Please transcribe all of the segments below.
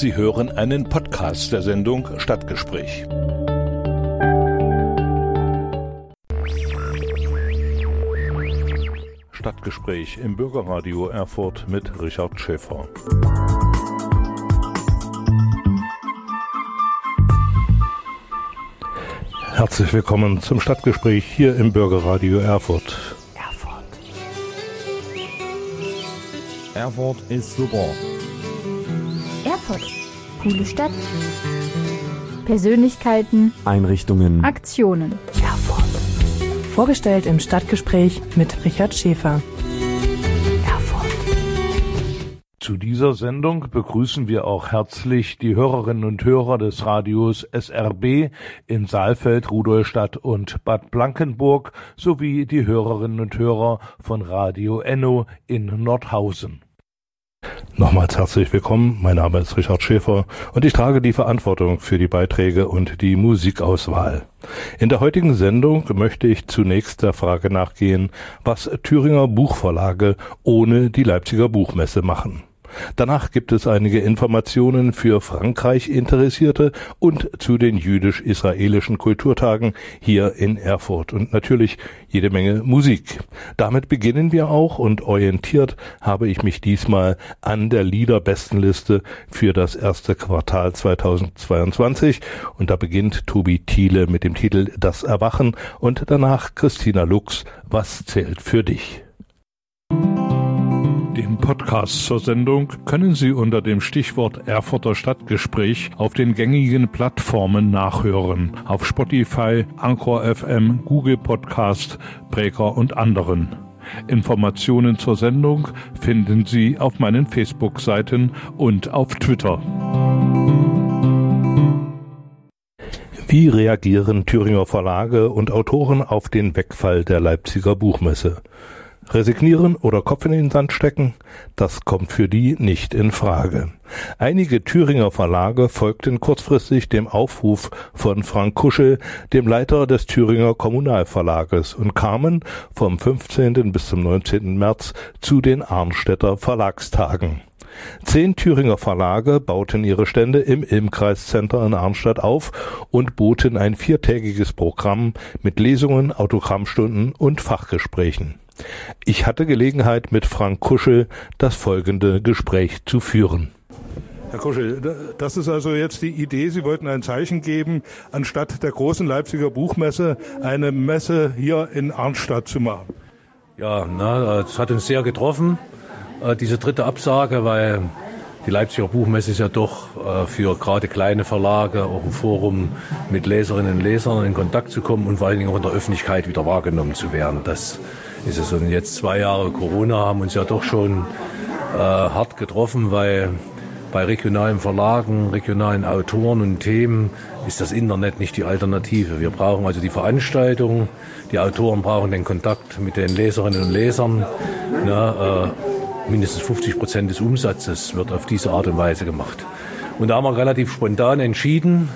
Sie hören einen Podcast der Sendung Stadtgespräch. Stadtgespräch im Bürgerradio Erfurt mit Richard Schäfer. Herzlich willkommen zum Stadtgespräch hier im Bürgerradio Erfurt. Erfurt. Erfurt ist super. Erfurt. Coole Stadt. Persönlichkeiten. Einrichtungen. Aktionen. Erfurt. Vorgestellt im Stadtgespräch mit Richard Schäfer. Erfurt. Zu dieser Sendung begrüßen wir auch herzlich die Hörerinnen und Hörer des Radios SRB in Saalfeld, Rudolstadt und Bad Blankenburg sowie die Hörerinnen und Hörer von Radio Enno in Nordhausen. Nochmals herzlich willkommen. Mein Name ist Richard Schäfer und ich trage die Verantwortung für die Beiträge und die Musikauswahl. In der heutigen Sendung möchte ich zunächst der Frage nachgehen, was Thüringer Buchverlage ohne die Leipziger Buchmesse machen. Danach gibt es einige Informationen für Frankreich Interessierte und zu den jüdisch-israelischen Kulturtagen hier in Erfurt und natürlich jede Menge Musik. Damit beginnen wir auch und orientiert habe ich mich diesmal an der Liederbestenliste für das erste Quartal 2022 und da beginnt Tobi Thiele mit dem Titel Das Erwachen und danach Christina Lux Was zählt für dich? Den Podcast zur Sendung können Sie unter dem Stichwort Erfurter Stadtgespräch auf den gängigen Plattformen nachhören. Auf Spotify, Anchor FM, Google Podcast, Breaker und anderen. Informationen zur Sendung finden Sie auf meinen Facebook-Seiten und auf Twitter. Wie reagieren Thüringer Verlage und Autoren auf den Wegfall der Leipziger Buchmesse? Resignieren oder Kopf in den Sand stecken? Das kommt für die nicht in Frage. Einige Thüringer Verlage folgten kurzfristig dem Aufruf von Frank Kuschel, dem Leiter des Thüringer Kommunalverlages, und kamen vom 15. bis zum 19. März zu den Arnstädter Verlagstagen. Zehn Thüringer Verlage bauten ihre Stände im Ilmkreiscenter in Arnstadt auf und boten ein viertägiges Programm mit Lesungen, Autogrammstunden und Fachgesprächen. Ich hatte Gelegenheit, mit Frank Kuschel das folgende Gespräch zu führen. Herr Kuschel, das ist also jetzt die Idee. Sie wollten ein Zeichen geben, anstatt der großen Leipziger Buchmesse eine Messe hier in Arnstadt zu machen. Ja, na, das hat uns sehr getroffen, äh, diese dritte Absage, weil die Leipziger Buchmesse ist ja doch äh, für gerade kleine Verlage auch ein Forum, mit Leserinnen und Lesern in Kontakt zu kommen und vor allen Dingen auch in der Öffentlichkeit wieder wahrgenommen zu werden. Das ist es. Und jetzt zwei Jahre Corona haben uns ja doch schon äh, hart getroffen, weil bei regionalen Verlagen, regionalen Autoren und Themen ist das Internet nicht die Alternative. Wir brauchen also die Veranstaltung, die Autoren brauchen den Kontakt mit den Leserinnen und Lesern. Na, äh, mindestens 50 Prozent des Umsatzes wird auf diese Art und Weise gemacht. Und da haben wir relativ spontan entschieden,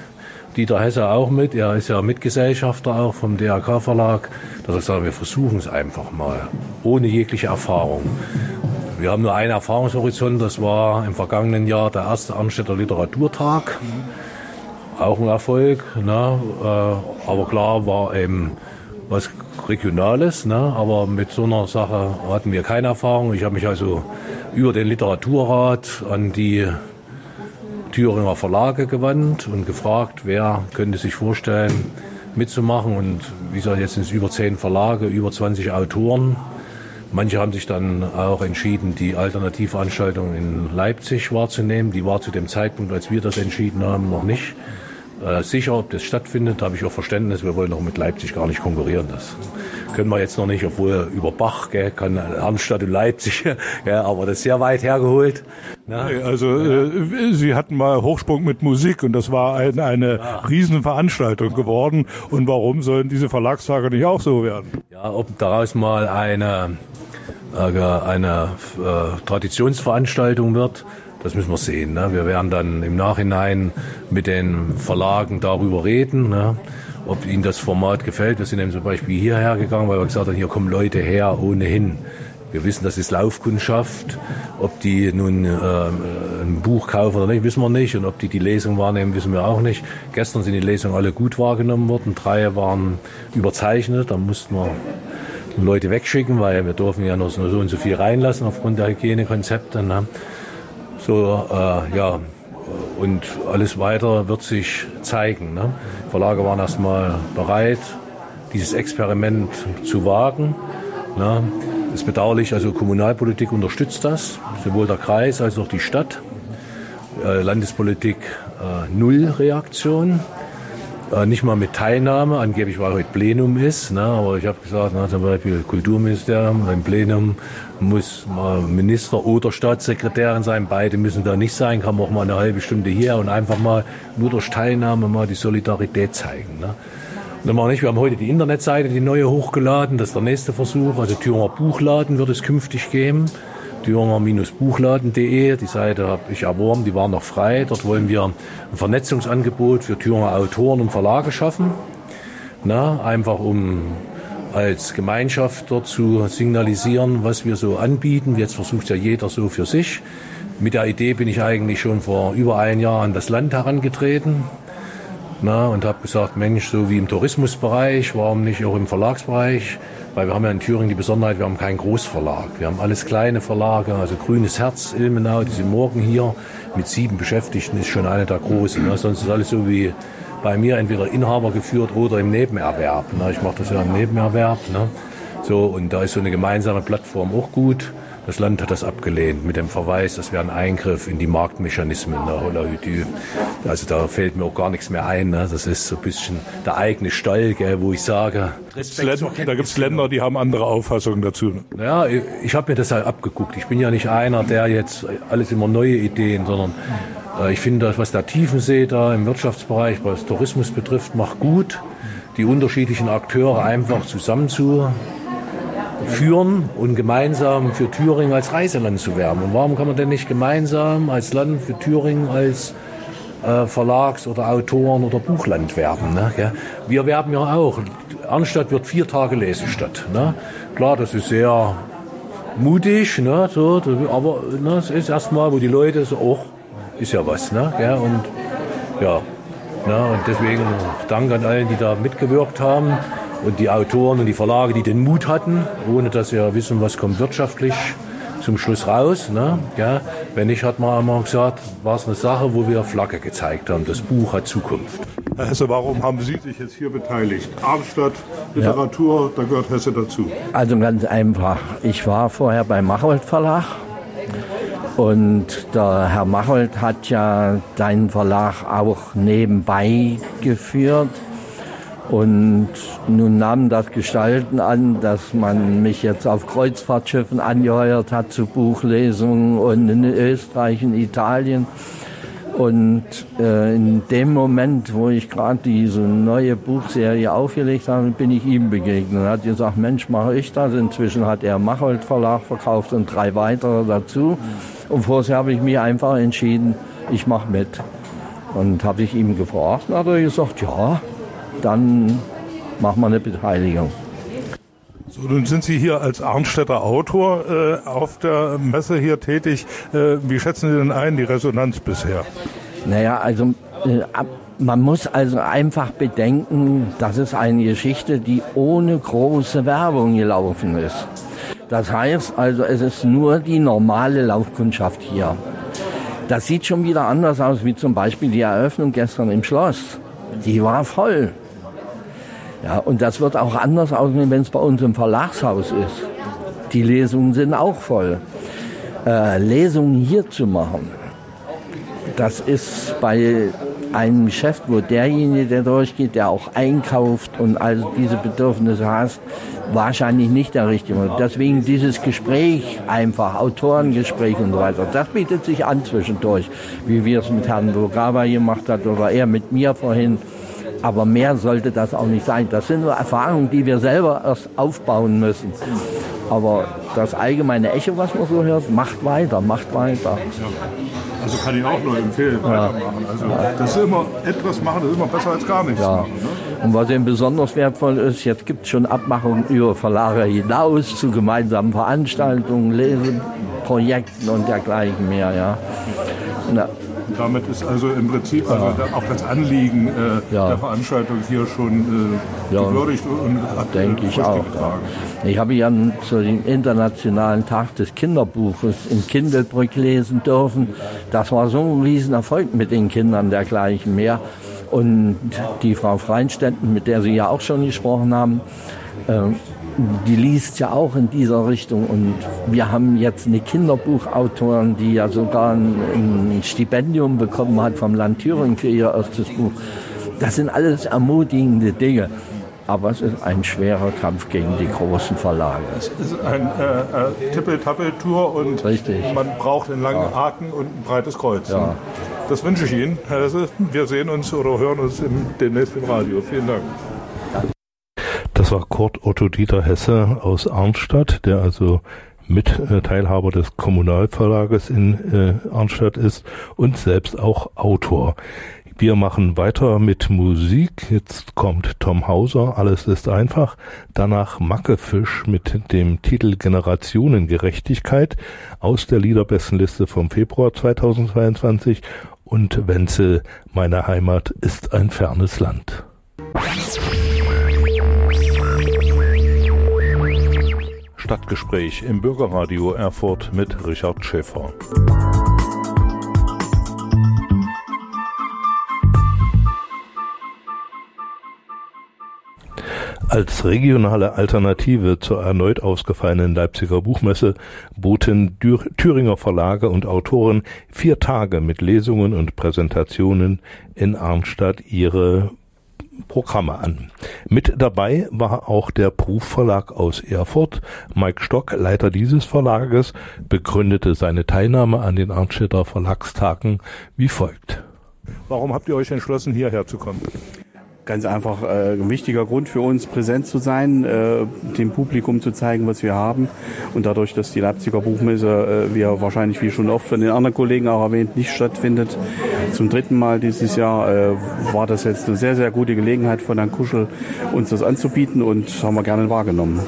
Dieter Hesse auch mit. Er ist ja Mitgesellschafter auch vom DRK Verlag. Dass ich sage, wir versuchen es einfach mal. Ohne jegliche Erfahrung. Wir haben nur einen Erfahrungshorizont. Das war im vergangenen Jahr der erste Amstetter Literaturtag. Auch ein Erfolg. Ne? Äh, aber klar war eben was Regionales. Ne? Aber mit so einer Sache hatten wir keine Erfahrung. Ich habe mich also über den Literaturrat an die Thüringer Verlage gewandt und gefragt, wer könnte sich vorstellen, mitzumachen. Und wie gesagt, jetzt sind es über zehn Verlage, über 20 Autoren. Manche haben sich dann auch entschieden, die Alternativveranstaltung in Leipzig wahrzunehmen. Die war zu dem Zeitpunkt, als wir das entschieden haben, noch nicht äh, sicher, ob das stattfindet. habe ich auch Verständnis. Wir wollen auch mit Leipzig gar nicht konkurrieren. Das können wir jetzt noch nicht, obwohl über Bach gell, kann Arnstadt und Leipzig, gell, aber das ist sehr weit hergeholt. Ne? Also äh, Sie hatten mal Hochsprung mit Musik und das war ein, eine ja. Riesenveranstaltung geworden. Und warum sollen diese Verlagstage nicht auch so werden? Ja, ob daraus mal eine, äh, eine äh, Traditionsveranstaltung wird, das müssen wir sehen. Ne? Wir werden dann im Nachhinein mit den Verlagen darüber reden. Ne? Ob ihnen das Format gefällt. Wir sind eben zum Beispiel hierher gegangen, weil wir gesagt haben, hier kommen Leute her ohnehin, Wir wissen, das ist Laufkundschaft. Ob die nun äh, ein Buch kaufen oder nicht, wissen wir nicht. Und ob die die Lesung wahrnehmen, wissen wir auch nicht. Gestern sind die Lesungen alle gut wahrgenommen worden. Drei waren überzeichnet. Da mussten wir Leute wegschicken, weil wir dürfen ja nur so und so viel reinlassen aufgrund der Hygienekonzepte. Ne? So, äh, ja, und alles weiter wird sich zeigen. Ne? Verlage waren erstmal bereit, dieses Experiment zu wagen. Ne? ist bedauerlich, also Kommunalpolitik unterstützt das, sowohl der Kreis als auch die Stadt. Äh, Landespolitik äh, null Reaktion. Äh, nicht mal mit Teilnahme, angeblich weil heute Plenum ist, ne, aber ich habe gesagt, na, zum Beispiel Kulturministerium, beim Plenum muss Minister oder Staatssekretärin sein, beide müssen da nicht sein, kann man auch mal eine halbe Stunde hier und einfach mal nur durch Teilnahme mal die Solidarität zeigen. Ne. Wir wir haben heute die Internetseite, die neue hochgeladen, das ist der nächste Versuch. Also Thüringer Buchladen wird es künftig geben. Thüringer-buchladen.de, die Seite habe ich erworben, die war noch frei. Dort wollen wir ein Vernetzungsangebot für Thüringer Autoren und Verlage schaffen. Na, einfach um als Gemeinschaft dort zu signalisieren, was wir so anbieten. Jetzt versucht ja jeder so für sich. Mit der Idee bin ich eigentlich schon vor über ein Jahr an das Land herangetreten na, und habe gesagt, Mensch, so wie im Tourismusbereich, warum nicht auch im Verlagsbereich? Weil wir haben ja in Thüringen die Besonderheit, wir haben keinen Großverlag. Wir haben alles kleine Verlage, also Grünes Herz, Ilmenau, die sind morgen hier mit sieben Beschäftigten, ist schon eine der großen. Ne? Sonst ist alles so wie bei mir entweder Inhaber geführt oder im Nebenerwerb. Ne? Ich mache das ja im Nebenerwerb. Ne? So, und da ist so eine gemeinsame Plattform auch gut. Das Land hat das abgelehnt mit dem Verweis, das wäre ein Eingriff in die Marktmechanismen der Holahütü. Also da fällt mir auch gar nichts mehr ein. Ne? Das ist so ein bisschen der eigene Stall, gell, wo ich sage. da gibt es Länder, die haben andere Auffassungen dazu. Ne? Ja, ich, ich habe mir das halt abgeguckt. Ich bin ja nicht einer, der jetzt alles immer neue Ideen, sondern ich finde, was der Tiefensee da im Wirtschaftsbereich, was Tourismus betrifft, macht gut, die unterschiedlichen Akteure einfach zusammenzu führen und gemeinsam für Thüringen als Reiseland zu werben. Und warum kann man denn nicht gemeinsam als Land für Thüringen als äh, Verlags- oder Autoren- oder Buchland werben? Ne? Wir werben ja auch. Arnstadt wird vier Tage Lesestadt. Ne? Klar, das ist sehr mutig, ne? so, aber ne, es ist erstmal, wo die Leute so, oh, ist ja was. Ne? Ja? Und ja, ne? und deswegen Dank an allen, die da mitgewirkt haben und die Autoren und die Verlage, die den Mut hatten, ohne dass sie ja wissen, was kommt wirtschaftlich zum Schluss raus. Ne? Ja, wenn nicht, hat man einmal gesagt, war es eine Sache, wo wir Flagge gezeigt haben. Das Buch hat Zukunft. Herr Hesse, warum haben Sie sich jetzt hier beteiligt? Arnstadt, Literatur, ja. da gehört Hesse dazu. Also ganz einfach. Ich war vorher beim Machold Verlag und der Herr Machold hat ja seinen Verlag auch nebenbei geführt. Und nun nahm das Gestalten an, dass man mich jetzt auf Kreuzfahrtschiffen angeheuert hat zu Buchlesungen und in Österreich, in Italien. Und äh, in dem Moment, wo ich gerade diese neue Buchserie aufgelegt habe, bin ich ihm begegnet. Er hat gesagt, Mensch, mache ich das. Inzwischen hat er Machold Verlag verkauft und drei weitere dazu. Und vorher habe ich mich einfach entschieden, ich mache mit. Und habe ich ihm gefragt, und hat er gesagt, ja, dann machen wir eine Beteiligung. So, nun sind Sie hier als Arnstädter Autor äh, auf der Messe hier tätig. Äh, wie schätzen Sie denn ein, die Resonanz bisher? Naja, also äh, man muss also einfach bedenken, das ist eine Geschichte, die ohne große Werbung gelaufen ist. Das heißt also, es ist nur die normale Laufkundschaft hier. Das sieht schon wieder anders aus, wie zum Beispiel die Eröffnung gestern im Schloss. Die war voll. Ja, und das wird auch anders aussehen, wenn es bei uns im Verlagshaus ist. Die Lesungen sind auch voll. Äh, Lesungen hier zu machen, das ist bei einem Geschäft, wo derjenige, der durchgeht, der auch einkauft und also diese Bedürfnisse hat, wahrscheinlich nicht der richtige. Deswegen dieses Gespräch einfach, Autorengespräch und so weiter, das bietet sich an zwischendurch, wie wir es mit Herrn Bogava gemacht hat oder er mit mir vorhin. Aber mehr sollte das auch nicht sein. Das sind nur Erfahrungen, die wir selber erst aufbauen müssen. Aber das allgemeine Echo, was man so hört, macht weiter, macht weiter. Also kann ich auch nur empfehlen, weitermachen. Also das ist immer etwas machen, das ist immer besser als gar nichts Ja. machen. Ne? Und was eben besonders wertvoll ist, jetzt gibt es schon Abmachungen über Verlage hinaus zu gemeinsamen Veranstaltungen, Leseprojekten und dergleichen mehr. Ja. Na, damit ist also im Prinzip also auch das Anliegen äh, Ja. der Veranstaltung hier schon äh, Ja. gewürdigt und hat Denke äh, ich Früchte auch. Ich habe ja zu dem Internationalen Tag des Kinderbuches in Kindelbrück lesen dürfen. Das war so ein Riesenerfolg mit den Kindern dergleichen mehr. Und die Frau Freinstetten, mit der Sie ja auch schon gesprochen haben, ähm, die liest ja auch in dieser Richtung. Und wir haben jetzt eine Kinderbuchautorin, die ja sogar ein, ein Stipendium bekommen hat vom Land Thüringen für ihr erstes Buch. Das sind alles ermutigende Dinge. Aber es ist ein schwerer Kampf gegen die großen Verlage. Es ist ein äh, äh, Tippel-Tappel-Tour und Richtig. man braucht einen langen Haken und ein breites Kreuz. Ja. Das wünsche ich Ihnen. Herr Hesse. Wir sehen uns oder hören uns im, demnächst im Radio. Vielen Dank. War Kurt Otto Dieter Hesse aus Arnstadt, der also mit äh, Teilhaber des Kommunalverlages in äh, Arnstadt ist und selbst auch Autor. Wir machen weiter mit Musik. Jetzt kommt Tom Hauser, alles ist einfach. Danach Mackefisch mit dem Titel Generationengerechtigkeit aus der Liederbestenliste vom Februar 2022 und Wenzel, meine Heimat ist ein fernes Land. Stadtgespräch im Bürgerradio Erfurt mit Richard Schäfer. Als regionale Alternative zur erneut ausgefallenen Leipziger Buchmesse boten Thüringer Verlage und Autoren vier Tage mit Lesungen und Präsentationen in Arnstadt ihre Programme an. Mit dabei war auch der Proof aus Erfurt. Mike Stock, Leiter dieses Verlages, begründete seine Teilnahme an den Arnstädter Verlagstagen wie folgt. Warum habt ihr euch entschlossen, hierher zu kommen? Ganz einfach äh, ein wichtiger Grund für uns, präsent zu sein, äh, dem Publikum zu zeigen, was wir haben. Und dadurch, dass die Leipziger Buchmesse, äh, wie ja wahrscheinlich wie schon oft von den anderen Kollegen auch erwähnt, nicht stattfindet, zum dritten Mal dieses Jahr, äh, war das jetzt eine sehr, sehr gute Gelegenheit von Herrn Kuschel, uns das anzubieten und haben wir gerne wahrgenommen.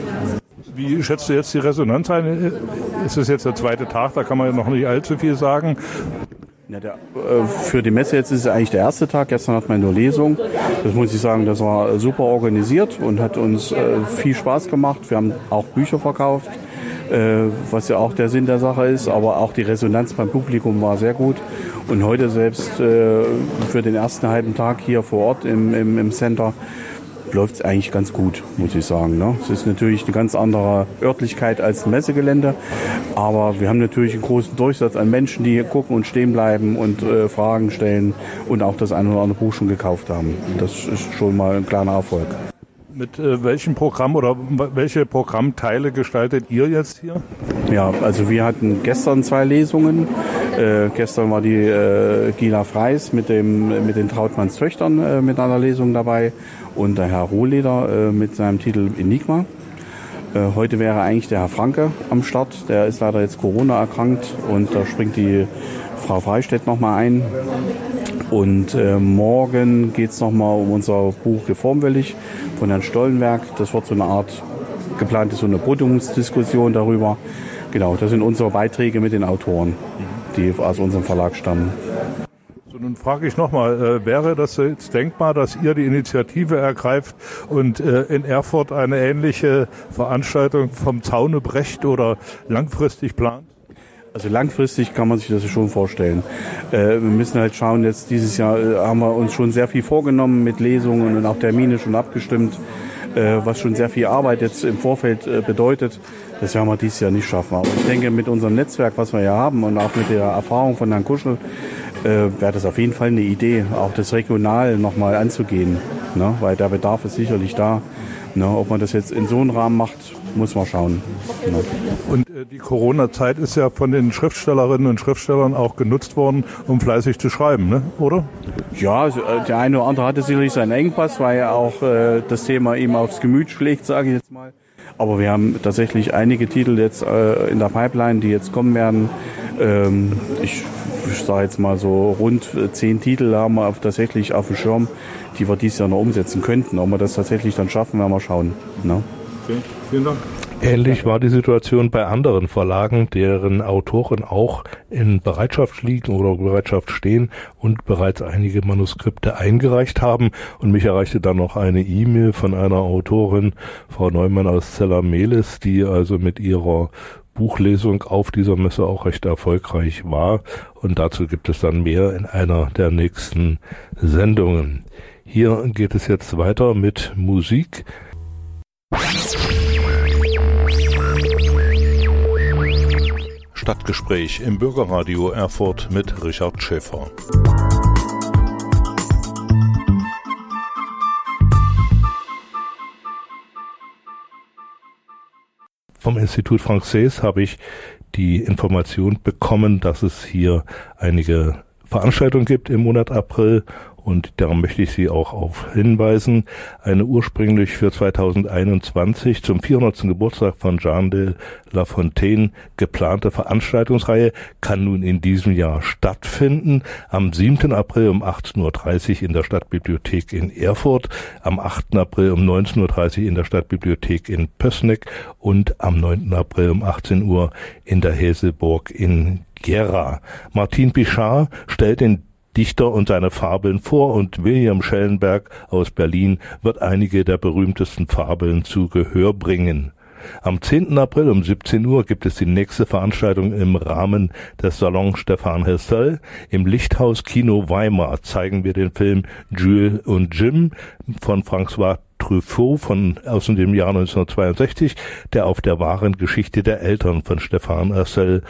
Wie schätzt du jetzt die Resonanz ein? Ist es jetzt der zweite Tag, da kann man ja noch nicht allzu viel sagen. Ja, der, äh, für die Messe jetzt ist es eigentlich der erste Tag. Gestern hatten wir nur Lesung. Das muss ich sagen, das war super organisiert und hat uns äh, viel Spaß gemacht. Wir haben auch Bücher verkauft, äh, was ja auch der Sinn der Sache ist. Aber auch die Resonanz beim Publikum war sehr gut. Und heute selbst äh, für den ersten halben Tag hier vor Ort im, im, im Center läuft es eigentlich ganz gut, muss ich sagen. Ne? Es ist natürlich eine ganz andere Örtlichkeit als ein Messegelände, aber wir haben natürlich einen großen Durchsatz an Menschen, die hier gucken und stehen bleiben und äh, Fragen stellen und auch das ein oder andere Buch schon gekauft haben. Das ist schon mal ein kleiner Erfolg. Mit äh, welchem Programm oder welche Programmteile gestaltet ihr jetzt hier? Ja, also wir hatten gestern zwei Lesungen. Äh, gestern war die äh, Gila Freis mit, dem, mit den Trautmanns Töchtern äh, mit einer Lesung dabei und der Herr Rohleder äh, mit seinem Titel Enigma. Äh, heute wäre eigentlich der Herr Franke am Start. Der ist leider jetzt Corona erkrankt und da springt die Frau Freistedt nochmal ein. Und äh, morgen geht es nochmal um unser Buch Reformwillig von Herrn Stollenberg. Das wird so eine Art geplante so eine Podiumsdiskussion darüber. Genau, das sind unsere Beiträge mit den Autoren, die aus unserem Verlag stammen. So, nun frage ich nochmal, äh, wäre das jetzt denkbar, dass ihr die Initiative ergreift und äh, in Erfurt eine ähnliche Veranstaltung vom Zaune brecht oder langfristig plant? Also langfristig kann man sich das schon vorstellen. Äh, wir müssen halt schauen, jetzt dieses Jahr äh, haben wir uns schon sehr viel vorgenommen mit Lesungen und auch Termine schon abgestimmt, was schon sehr viel Arbeit jetzt im Vorfeld äh, bedeutet. Das werden wir dieses Jahr nicht schaffen. Aber ich denke, mit unserem Netzwerk, was wir ja haben und auch mit der Erfahrung von Herrn Kuschel, äh, wäre das auf jeden Fall eine Idee, auch das regional nochmal anzugehen. Ne? Weil der Bedarf ist sicherlich da. Ne? Ob man das jetzt in so einem Rahmen macht, muss man schauen. Ne? Und äh, die Corona-Zeit ist ja von den Schriftstellerinnen und Schriftstellern auch genutzt worden, um fleißig zu schreiben, ne? oder? Ja, also, äh, der eine oder andere hatte sicherlich seinen Engpass, weil ja auch äh, das Thema ihm aufs Gemüt schlägt, sage ich jetzt mal. Aber wir haben tatsächlich einige Titel jetzt äh, in der Pipeline, die jetzt kommen werden. Ähm, ich ich sage jetzt mal so rund zehn Titel haben wir tatsächlich auf dem Schirm, die wir dieses Jahr noch umsetzen könnten. Ob wir das tatsächlich dann schaffen, werden wir schauen. Ne? Okay, vielen Dank. Ähnlich war die Situation bei anderen Verlagen, deren Autoren auch in Bereitschaft liegen oder Bereitschaft stehen und bereits einige Manuskripte eingereicht haben. Und mich erreichte dann noch eine E-Mail von einer Autorin, Frau Neumann aus Zellamelis, die also mit ihrer Buchlesung auf dieser Messe auch recht erfolgreich war. Und dazu gibt es dann mehr in einer der nächsten Sendungen. Hier geht es jetzt weiter mit Musik. Stadtgespräch im Bürgerradio Erfurt mit Richard Schäfer. Vom Institut Français habe ich die Information bekommen, dass es hier einige Veranstaltungen gibt im Monat April und darum möchte ich Sie auch auf hinweisen. Eine ursprünglich für 2021 zum 400. Geburtstag von Jean de La Fontaine geplante Veranstaltungsreihe kann nun in diesem Jahr stattfinden. Am 7. April um 18.30 Uhr in der Stadtbibliothek in Erfurt, am 8. April um 19.30 Uhr in der Stadtbibliothek in Pößneck und am 9. April um 18 Uhr in der Häselburg in Gera. Martin Pichard stellt in Dichter und seine Fabeln vor und William Schellenberg aus Berlin wird einige der berühmtesten Fabeln zu Gehör bringen. Am 10. April um 17 Uhr gibt es die nächste Veranstaltung im Rahmen des Salon Stefan Hessel. Im Lichthaus Kino Weimar zeigen wir den Film Jules und Jim von François Truffaut von aus dem Jahr 1962, der auf der wahren Geschichte der Eltern von Stefan Hessel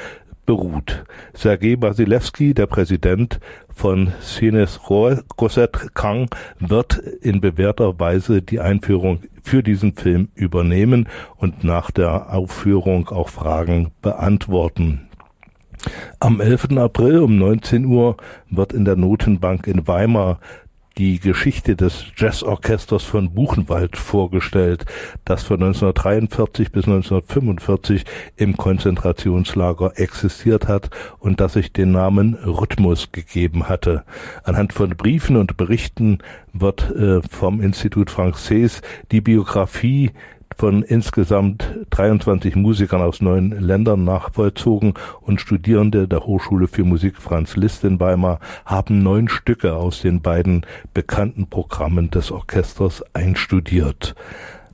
beruht. Sergei Basilewski, der Präsident von Sines Rosette Kang, wird in bewährter Weise die Einführung für diesen Film übernehmen und nach der Aufführung auch Fragen beantworten. Am 11. April um 19 Uhr wird in der Notenbank in Weimar die Geschichte des Jazzorchesters von Buchenwald vorgestellt, das von 1943 bis 1945 im Konzentrationslager existiert hat und das sich den Namen Rhythmus gegeben hatte. Anhand von Briefen und Berichten wird äh, vom Institut Français die Biografie von insgesamt 23 Musikern aus neun Ländern nachvollzogen und Studierende der Hochschule für Musik Franz Liszt in Weimar haben neun Stücke aus den beiden bekannten Programmen des Orchesters einstudiert.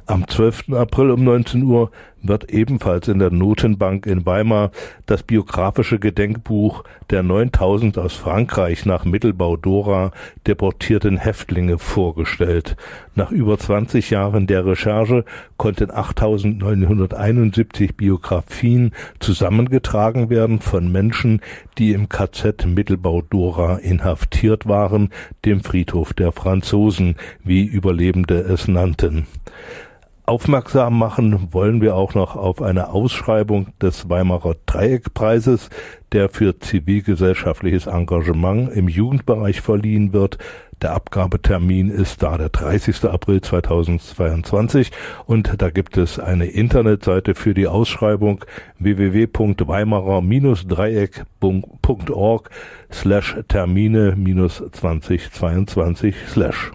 Am 12. April um 19 Uhr wird ebenfalls in der Notenbank in Weimar das biografische Gedenkbuch der 9000 aus Frankreich nach Mittelbau Dora deportierten Häftlinge vorgestellt. Nach über 20 Jahren der Recherche konnten 8971 Biografien zusammengetragen werden von Menschen, die im KZ Mittelbau Dora inhaftiert waren, dem Friedhof der Franzosen, wie Überlebende es nannten. Aufmerksam machen wollen wir auch noch auf eine Ausschreibung des Weimarer Dreieckpreises, der für zivilgesellschaftliches Engagement im Jugendbereich verliehen wird. Der Abgabetermin ist da der 30. April 2022 und da gibt es eine Internetseite für die Ausschreibung www.weimarer-dreieck.org slash Termine minus 2022 slash.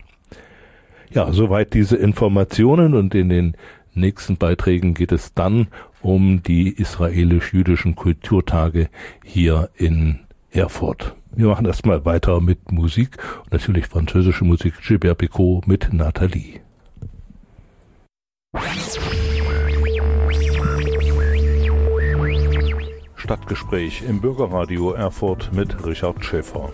Ja, soweit diese Informationen und in den nächsten Beiträgen geht es dann um die israelisch-jüdischen Kulturtage hier in Erfurt. Wir machen erstmal weiter mit Musik und natürlich französische Musik Gilbert Picot mit Nathalie. Stadtgespräch im Bürgerradio Erfurt mit Richard Schäfer.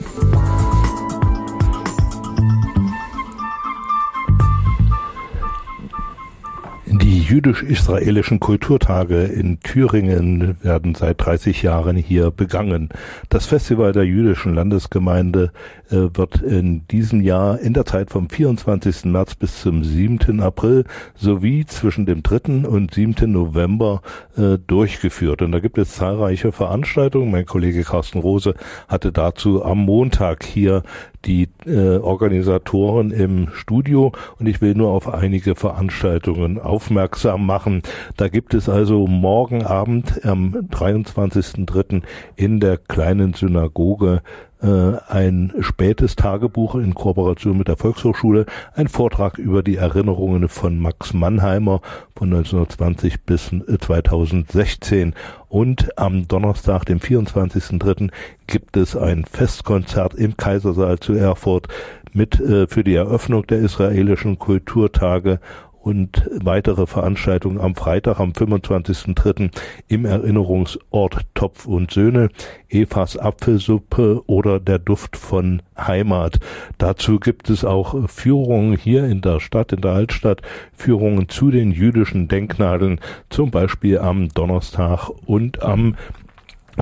Die jüdisch-israelischen Kulturtage in Thüringen werden seit 30 Jahren hier begangen. Das Festival der jüdischen Landesgemeinde äh, wird in diesem Jahr in der Zeit vom 24. März bis zum 7. April sowie zwischen dem 3. und 7. November äh, durchgeführt. Und da gibt es zahlreiche Veranstaltungen. Mein Kollege Carsten Rose hatte dazu am Montag hier die äh, Organisatoren im Studio und ich will nur auf einige Veranstaltungen aufmerksam aufmerksam machen. Da gibt es also morgen Abend am 23.03. in der kleinen Synagoge äh, ein spätes Tagebuch in Kooperation mit der Volkshochschule, ein Vortrag über die Erinnerungen von Max Mannheimer von 1920 bis 2016. Äh, Und am Donnerstag, dem 24.03., gibt es ein Festkonzert im Kaisersaal zu Erfurt mit äh, für die Eröffnung der israelischen Kulturtage und weitere Veranstaltungen am Freitag, am 25.03. im Erinnerungsort Topf und Söhne, Evas Apfelsuppe oder der Duft von Heimat. Dazu gibt es auch Führungen hier in der Stadt, in der Altstadt, Führungen zu den jüdischen Denknadeln, zum Beispiel am Donnerstag und am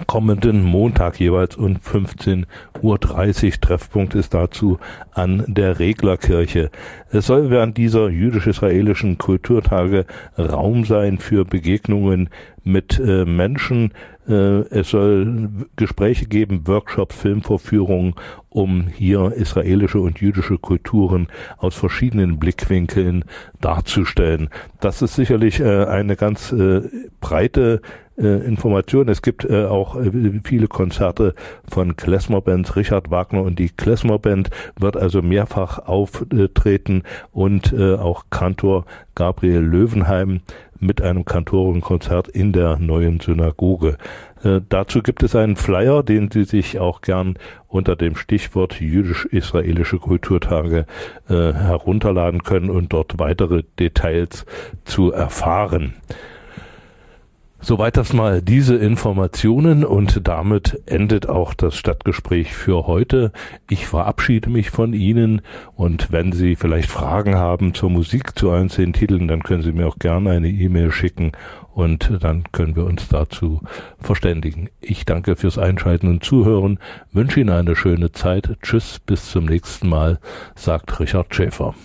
kommenden Montag jeweils um 15.30 Uhr. Treffpunkt ist dazu an der Reglerkirche. Es soll während dieser jüdisch-israelischen Kulturtage Raum sein für Begegnungen mit äh, Menschen. Äh, es soll Gespräche geben, Workshops, Filmvorführungen, um hier israelische und jüdische Kulturen aus verschiedenen Blickwinkeln darzustellen. Das ist sicherlich äh, eine ganz äh, breite äh, Informationen. Es gibt äh, auch äh, viele Konzerte von Klezmer-Bands. Richard Wagner und die Klezmer-Band wird also mehrfach auftreten und äh, auch Kantor Gabriel Löwenheim mit einem Kantorenkonzert in der neuen Synagoge. Äh, dazu gibt es einen Flyer, den Sie sich auch gern unter dem Stichwort jüdisch-israelische Kulturtage äh, herunterladen können und dort weitere Details zu erfahren. Soweit das mal diese Informationen und damit endet auch das Stadtgespräch für heute. Ich verabschiede mich von Ihnen und wenn Sie vielleicht Fragen haben zur Musik zu einzelnen Titeln, dann können Sie mir auch gerne eine E-Mail schicken und dann können wir uns dazu verständigen. Ich danke fürs Einschalten und Zuhören, wünsche Ihnen eine schöne Zeit. Tschüss, bis zum nächsten Mal, sagt Richard Schäfer.